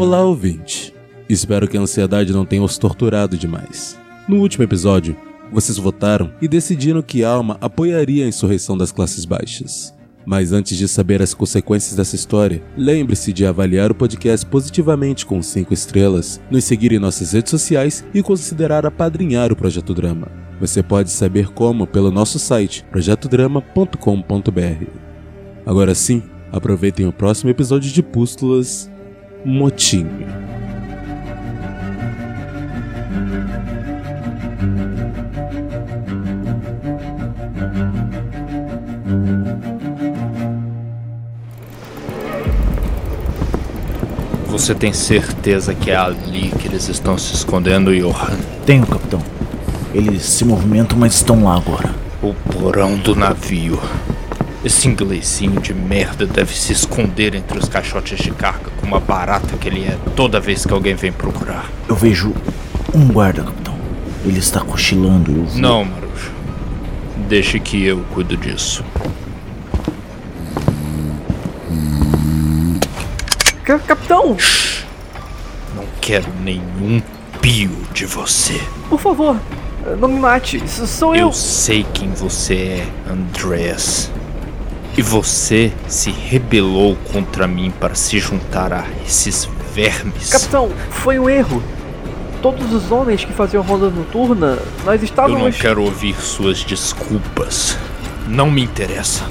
Olá, ouvinte. Espero que a ansiedade não tenha os torturado demais. No último episódio, vocês votaram e decidiram que Alma apoiaria a insurreição das classes baixas. Mas antes de saber as consequências dessa história, lembre-se de avaliar o podcast positivamente com 5 estrelas, nos seguir em nossas redes sociais e considerar apadrinhar o Projeto Drama. Você pode saber como pelo nosso site projetodrama.com.br. Agora sim, aproveitem o próximo episódio de Pústulas Motinho. Você tem certeza que é ali que eles estão se escondendo, Johan? Tenho, capitão. Eles se movimentam, mas estão lá agora. O porão do navio. Esse inglesinho de merda deve se esconder entre os caixotes de carga como a barata que ele é toda vez que alguém vem procurar. Eu vejo um guarda, capitão. Ele está cochilando. Eu vi. Não, Marujo. Deixe que eu cuido disso. Ca- Capitão, Não quero nenhum pio de você. por favor, não me mate. Sou eu. Eu sei quem você é, Andreas. E você se rebelou contra mim para se juntar a esses vermes. Capitão, foi um erro. Todos os homens que faziam ronda noturna, nós Eu não estávamos. quero ouvir suas desculpas. Não me interessa.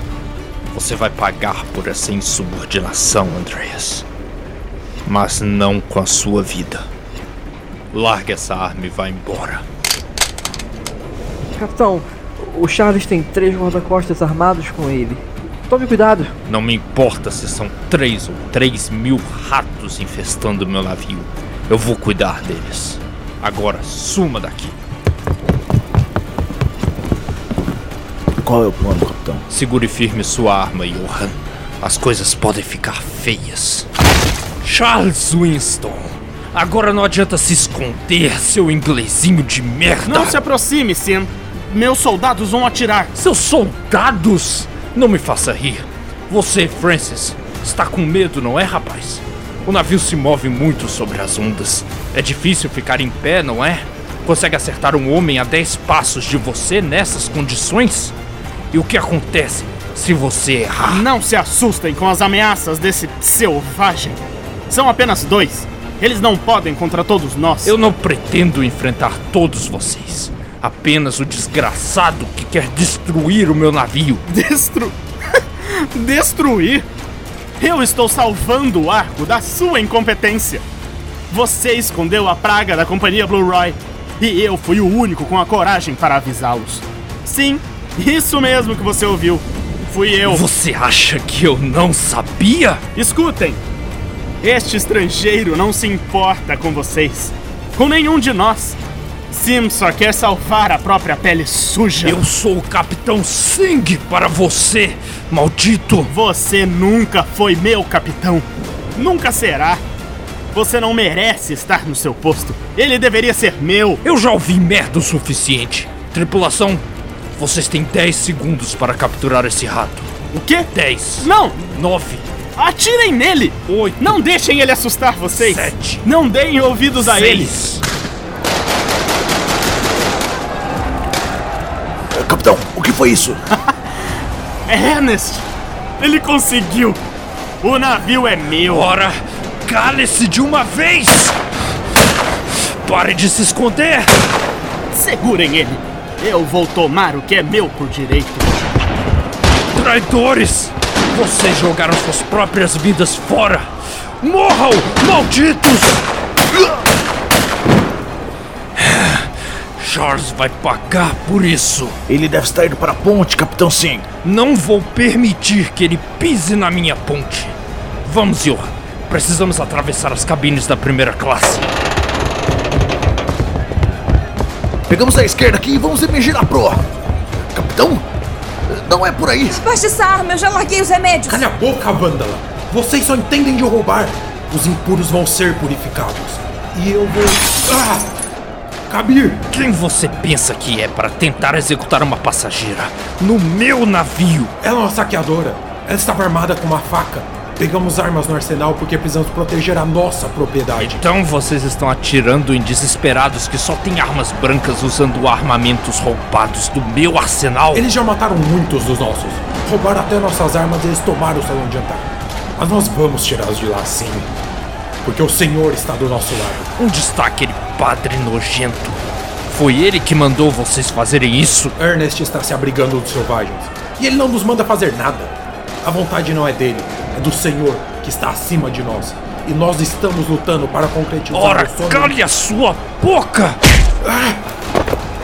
Você vai pagar por essa insubordinação, Andreas. Mas não com a sua vida. Largue essa arma e vá embora. Capitão, o Charles tem três guarda-costas armados com ele. Tome cuidado. Não me importa se são três ou três mil ratos infestando meu navio. Eu vou cuidar deles. Agora suma daqui. Qual é o plano, capitão? Segure firme sua arma, Johan. As coisas podem ficar feias. Charles Winston. Agora não adianta se esconder, seu inglesinho de merda. Não se aproxime, Sim. Meus soldados vão atirar. Seus soldados! Não me faça rir. Você, Francis, está com medo, não é, rapaz? O navio se move muito sobre as ondas. É difícil ficar em pé, não é? Consegue acertar um homem a 10 passos de você nessas condições? E o que acontece se você errar? Não se assustem com as ameaças desse selvagem. São apenas dois. Eles não podem contra todos nós. Eu não pretendo enfrentar todos vocês. Apenas o desgraçado que quer destruir o meu navio. Destru... Destruir? Eu estou salvando o arco da sua incompetência. Você escondeu a praga da companhia Blue Roy. E eu fui o único com a coragem para avisá-los. Sim, isso mesmo que você ouviu. Fui eu. Você acha que eu não sabia? Escutem! Este estrangeiro não se importa com vocês. Com nenhum de nós. Sim só quer salvar a própria pele suja. Eu sou o Capitão Singh para você, maldito! Você nunca foi meu capitão. Nunca será. Você não merece estar no seu posto. Ele deveria ser meu. Eu já ouvi merda o suficiente. Tripulação, vocês têm 10 segundos para capturar esse rato. O quê? 10, Não! 9, Atirem nele! 8, Não deixem ele assustar vocês! Sete. Não deem ouvidos a ele! 6. Capitão, o que foi isso? Ernest! Ele conseguiu! O navio é meu! Ora, cale-se de uma vez! Pare de se esconder! Segurem ele! Eu vou tomar o que é meu por direito. Traidores! Vocês jogaram suas próprias vidas fora! Morram, malditos! Charles vai pagar por isso. Ele deve estar indo para a ponte, capitão Sim. Não vou permitir que ele pise na minha ponte. Vamos, Johan. Precisamos atravessar as cabines da primeira classe. Pegamos a esquerda aqui e vamos emergir na proa. Capitão? Não é por aí. Baixa essa arma, eu já larguei os remédios. Calha a boca, Vândala! Vocês só entendem de roubar. Os impuros vão ser purificados. E eu vou. Ah! Kabir! Quem você pensa que é para tentar executar uma passageira no meu navio? Ela é uma saqueadora. Ela estava armada com uma faca. Pegamos armas no arsenal porque precisamos proteger a nossa propriedade. Então vocês estão atirando em desesperados que só têm armas brancas usando armamentos roubados do meu arsenal? Eles já mataram muitos dos nossos. Roubaram até nossas armas e eles tomaram o salão de jantar. Mas nós vamos tirá-los de lá sim. Porque o Senhor está do nosso lado. Onde está aquele padre nojento? Foi ele que mandou vocês fazerem isso? Ernest está se abrigando dos selvagens. E ele não nos manda fazer nada. A vontade não é dele, é do Senhor que está acima de nós. E nós estamos lutando para concretizar Ora, o sonho. cale a sua boca!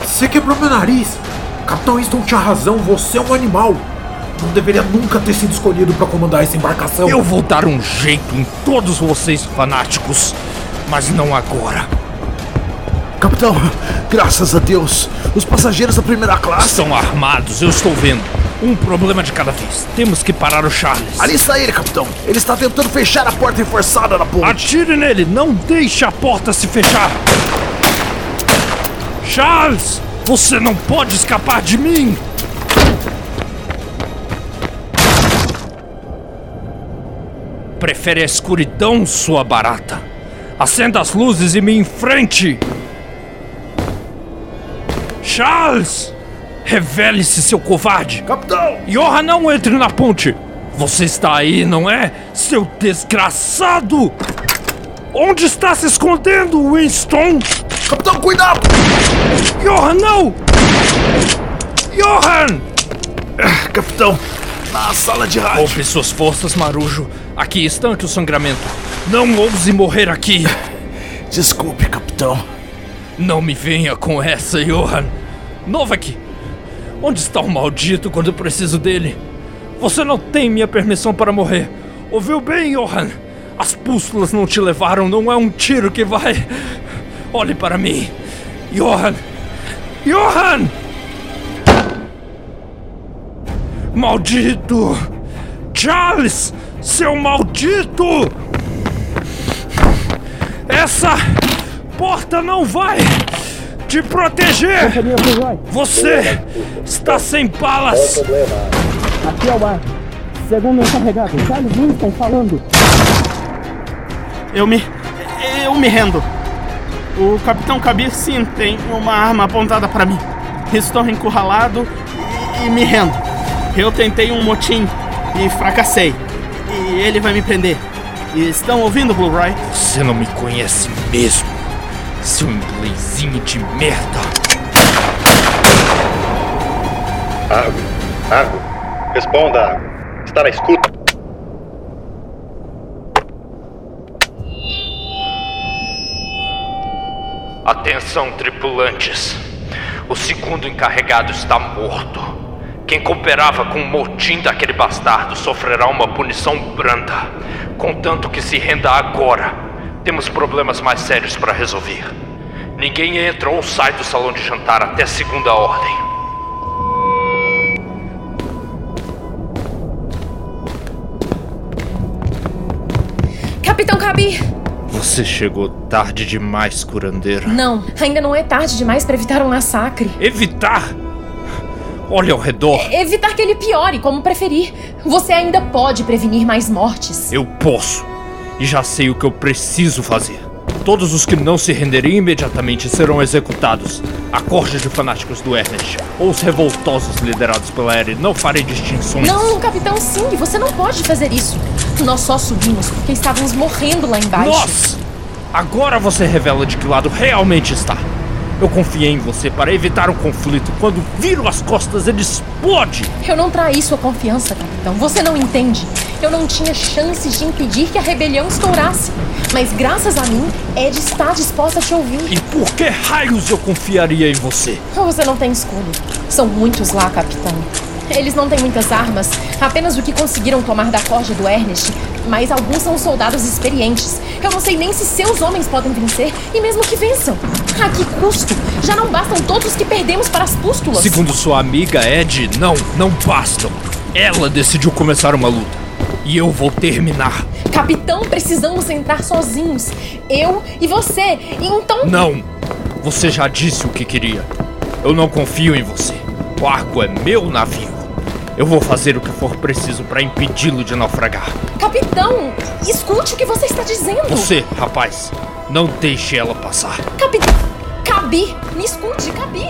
Você quebrou meu nariz! Capitão Winston tinha razão, você é um animal! Não deveria nunca ter sido escolhido para comandar essa embarcação. Eu vou dar um jeito em todos vocês fanáticos, mas não agora. Capitão, graças a Deus, os passageiros da primeira classe. Estão armados, eu estou vendo. Um problema de cada vez. Temos que parar o Charles. Ali está ele, capitão. Ele está tentando fechar a porta reforçada da ponte. Atire nele, não deixe a porta se fechar. Charles, você não pode escapar de mim. Prefere a escuridão, sua barata? Acenda as luzes e me enfrente! Charles! Revele-se, seu covarde! Capitão! Johan, não entre na ponte! Você está aí, não é? Seu desgraçado! Onde está se escondendo, Winston? Capitão, cuidado! Johan, não! Johan! Capitão, na sala de rádio. Poupe suas forças, Marujo. Aqui estanque o sangramento. Não ouse morrer aqui. Desculpe, capitão. Não me venha com essa, Johan. Novak, onde está o maldito quando eu preciso dele? Você não tem minha permissão para morrer. Ouviu bem, Johan? As pústulas não te levaram, não é um tiro que vai. Olhe para mim. Johan! Johan! Maldito! Charles! Seu maldito! Essa porta não vai te proteger! Você está sem balas! Aqui é o ar. Segundo o encarregado, Charles Winston falando. Eu me. Eu me rendo. O Capitão Kabir sim tem uma arma apontada para mim. Estou encurralado e, e me rendo. Eu tentei um motim e fracassei. E ele vai me prender. E estão ouvindo, Blue Roy? Você não me conhece mesmo, seu inglesinho de merda! Argo, Argo, responda, Argo. Está na escuta? Atenção, tripulantes. O segundo encarregado está morto. Quem cooperava com o motim daquele bastardo sofrerá uma punição branda. Contanto que se renda agora. Temos problemas mais sérios para resolver. Ninguém entra ou sai do salão de jantar até segunda ordem. Capitão Kabir! Você chegou tarde demais, curandeira. Não, ainda não é tarde demais para evitar um massacre. Evitar! Olhe ao redor. Evitar que ele piore, como preferir. Você ainda pode prevenir mais mortes. Eu posso. E já sei o que eu preciso fazer. Todos os que não se renderem imediatamente serão executados. A corja de fanáticos do Ernest, ou os revoltosos liderados pela Eri, não farei distinções. Não, Capitão Singh, você não pode fazer isso. Nós só subimos porque estávamos morrendo lá embaixo. Nós! Agora você revela de que lado realmente está. Eu confiei em você para evitar o conflito. Quando viro as costas, ele explode! Eu não traí sua confiança, capitão. Você não entende. Eu não tinha chances de impedir que a rebelião estourasse. Mas graças a mim, Ed está disposta a te ouvir. E por que raios eu confiaria em você? Você não tem escolha. São muitos lá, capitão. Eles não têm muitas armas, apenas o que conseguiram tomar da corja do Ernest, mas alguns são soldados experientes. Eu não sei nem se seus homens podem vencer, e mesmo que vençam. A que custo? Já não bastam todos os que perdemos para as pústulas. Segundo sua amiga Ed, não, não bastam. Ela decidiu começar uma luta. E eu vou terminar. Capitão, precisamos entrar sozinhos. Eu e você. E então. Não! Você já disse o que queria. Eu não confio em você. O arco é meu navio. Eu vou fazer o que for preciso para impedi-lo de naufragar. Capitão, escute o que você está dizendo. Você, rapaz, não deixe ela passar. Capitão. Cabi, me escute, Cabi.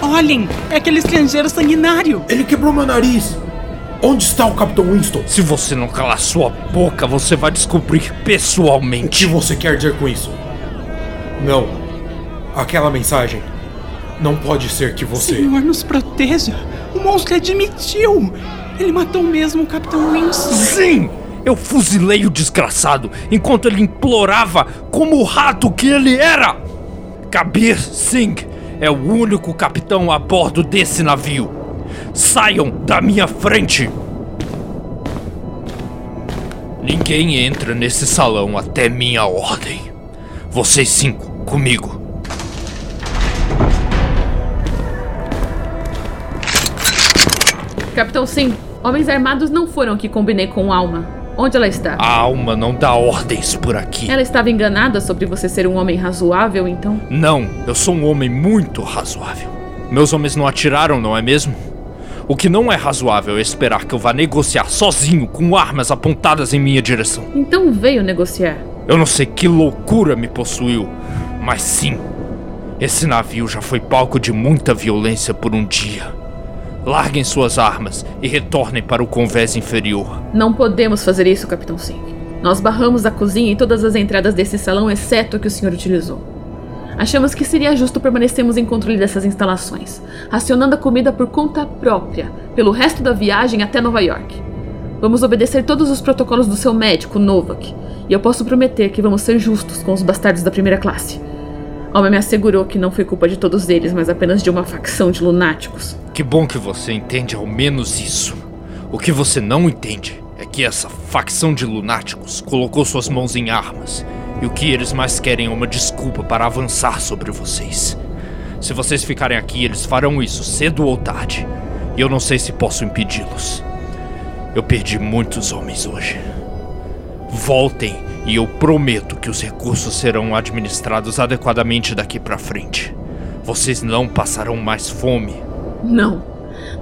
Olhem, é aquele estrangeiro sanguinário. Ele quebrou meu nariz. Onde está o Capitão Winston? Se você não calar sua boca, você vai descobrir pessoalmente. O que você quer dizer com isso? Não. Aquela mensagem. Não pode ser que você. Senhor nos proteja. O monstro admitiu. Ele matou mesmo o Capitão Winston. Sim! Eu fuzilei o desgraçado enquanto ele implorava como o rato que ele era! Kabir Singh é o único capitão a bordo desse navio. Saiam da minha frente! Ninguém entra nesse salão até minha ordem. Vocês cinco, comigo. Capitão Sim, homens armados não foram que combinei com Alma. Onde ela está? A alma não dá ordens por aqui. Ela estava enganada sobre você ser um homem razoável, então? Não, eu sou um homem muito razoável. Meus homens não atiraram, não é mesmo? O que não é razoável é esperar que eu vá negociar sozinho com armas apontadas em minha direção. Então veio negociar. Eu não sei que loucura me possuiu, mas sim, esse navio já foi palco de muita violência por um dia. Larguem suas armas e retornem para o convés inferior. Não podemos fazer isso, Capitão Singh. Nós barramos a cozinha e todas as entradas desse salão, exceto a que o senhor utilizou. Achamos que seria justo permanecermos em controle dessas instalações, racionando a comida por conta própria, pelo resto da viagem até Nova York. Vamos obedecer todos os protocolos do seu médico, Novak, e eu posso prometer que vamos ser justos com os bastardos da primeira classe. Alma me assegurou que não foi culpa de todos eles, mas apenas de uma facção de lunáticos. Que bom que você entende ao menos isso. O que você não entende é que essa facção de lunáticos colocou suas mãos em armas, e o que eles mais querem é uma desculpa para avançar sobre vocês. Se vocês ficarem aqui, eles farão isso cedo ou tarde, e eu não sei se posso impedi-los. Eu perdi muitos homens hoje. Voltem e eu prometo que os recursos serão administrados adequadamente daqui para frente. Vocês não passarão mais fome não.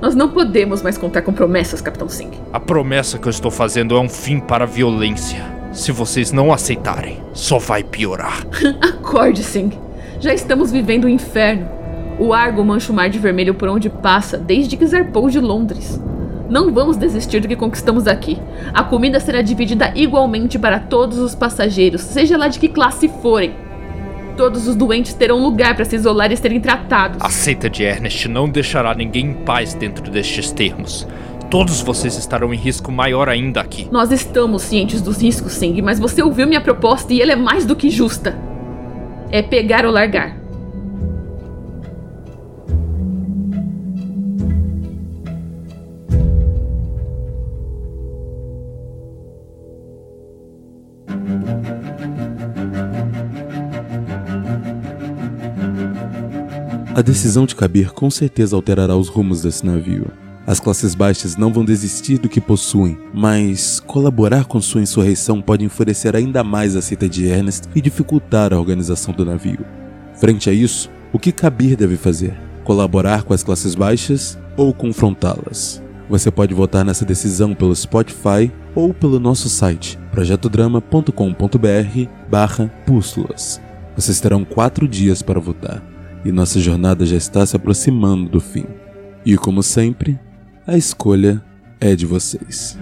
Nós não podemos mais contar com promessas, Capitão Singh. A promessa que eu estou fazendo é um fim para a violência. Se vocês não aceitarem, só vai piorar. Acorde, Singh. Já estamos vivendo o inferno. O Argo mancha o mar de vermelho por onde passa desde que zarpou de Londres. Não vamos desistir do que conquistamos aqui. A comida será dividida igualmente para todos os passageiros, seja lá de que classe forem. Todos os doentes terão lugar para se isolar e serem tratados. A seita de Ernest não deixará ninguém em paz dentro destes termos. Todos vocês estarão em risco maior ainda aqui. Nós estamos cientes dos riscos, Sing, mas você ouviu minha proposta e ela é mais do que justa. É pegar ou largar. A decisão de Kabir com certeza alterará os rumos desse navio. As classes baixas não vão desistir do que possuem, mas colaborar com sua insurreição pode enfurecer ainda mais a seita de Ernest e dificultar a organização do navio. Frente a isso, o que Kabir deve fazer? Colaborar com as classes baixas ou confrontá-las? Você pode votar nessa decisão pelo Spotify ou pelo nosso site projetodrama.com.br barra pústulas. Vocês terão quatro dias para votar e nossa jornada já está se aproximando do fim. E como sempre, a escolha é de vocês.